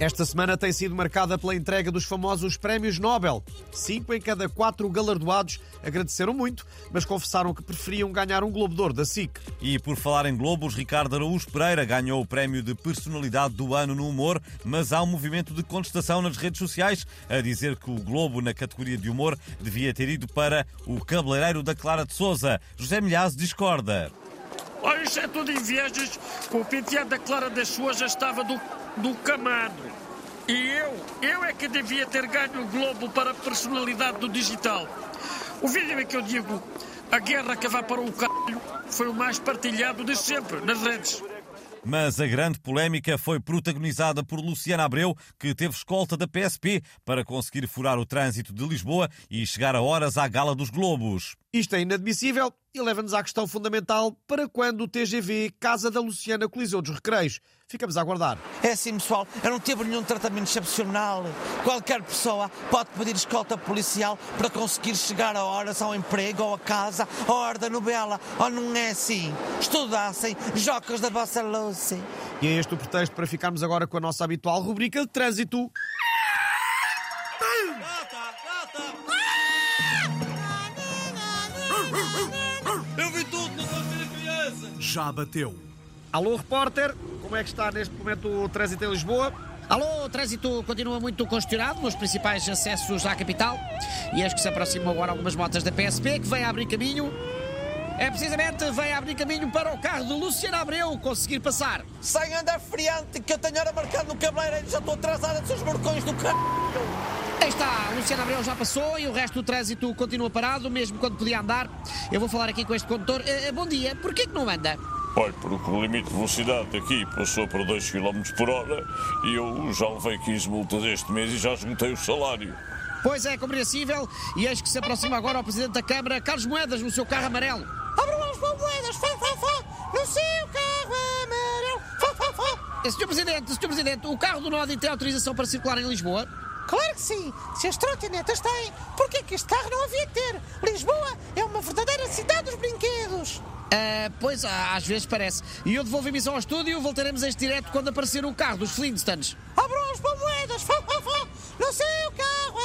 Esta semana tem sido marcada pela entrega dos famosos prémios Nobel. Cinco em cada quatro galardoados agradeceram muito, mas confessaram que preferiam ganhar um Globo de Ouro da SIC. E por falar em Globos, Ricardo Araújo Pereira ganhou o prémio de personalidade do ano no humor, mas há um movimento de contestação nas redes sociais a dizer que o Globo na categoria de humor devia ter ido para o cabeleireiro da Clara de Souza. José Milhaz discorda. Olha, isso é tudo invejas. O penteado da Clara das Suas já estava do, do camado. E eu, eu é que devia ter ganho o Globo para a personalidade do digital. O vídeo é que eu digo, a guerra que vai para o caralho foi o mais partilhado de sempre nas redes. Mas a grande polémica foi protagonizada por Luciana Abreu, que teve escolta da PSP para conseguir furar o trânsito de Lisboa e chegar a horas à Gala dos Globos. Isto é inadmissível e leva-nos à questão fundamental para quando o TGV Casa da Luciana Coliseu dos Recreios. Ficamos a aguardar. É assim, pessoal, eu não teve nenhum tratamento excepcional. Qualquer pessoa pode pedir escolta policial para conseguir chegar a horas ao emprego ou a casa, à hora da novela. Ou não é assim? Estudassem jocas da vossa Lucy. E é este o pretexto para ficarmos agora com a nossa habitual rubrica de trânsito. Eu vi tudo, não vou ter criança. Já bateu. Alô, repórter, como é que está neste momento o trânsito em Lisboa? Alô, o trânsito continua muito congestionado nos principais acessos à capital e acho que se aproximam agora algumas motas da PSP que vêm a abrir caminho. É precisamente, vem a abrir caminho para o carro de Luciano Abreu conseguir passar. Sem andar friante, que eu tenho hora marcada no cabeleireiro e já estou atrasada dos seus barcões do c... Aí está, Luciano Abreu já passou e o resto do trânsito continua parado, mesmo quando podia andar. Eu vou falar aqui com este condutor. Eh, bom dia, porquê que não anda? Olha, porque o limite de velocidade aqui passou para 2 km por hora e eu já levei 15 multas este mês e já esgotei o salário. Pois é, compreensível. E eis que se aproxima agora o Presidente da Câmara, Carlos Moedas, no seu carro amarelo. Abram as moedas, fá, fá, fá, no seu carro amarelo, fá, fá, fá. Eh, Senhor Presidente, Senhor Presidente, o carro do Nodi tem autorização para circular em Lisboa? Claro que sim, se as trotinetas têm, por que este carro não havia de ter? Lisboa é uma verdadeira cidade dos brinquedos. Ah, pois, ah, às vezes parece. E eu devolvo a emissão ao estúdio, voltaremos a este direto quando aparecer o carro dos Flintstones. Abram as moedas, fá, no seu carro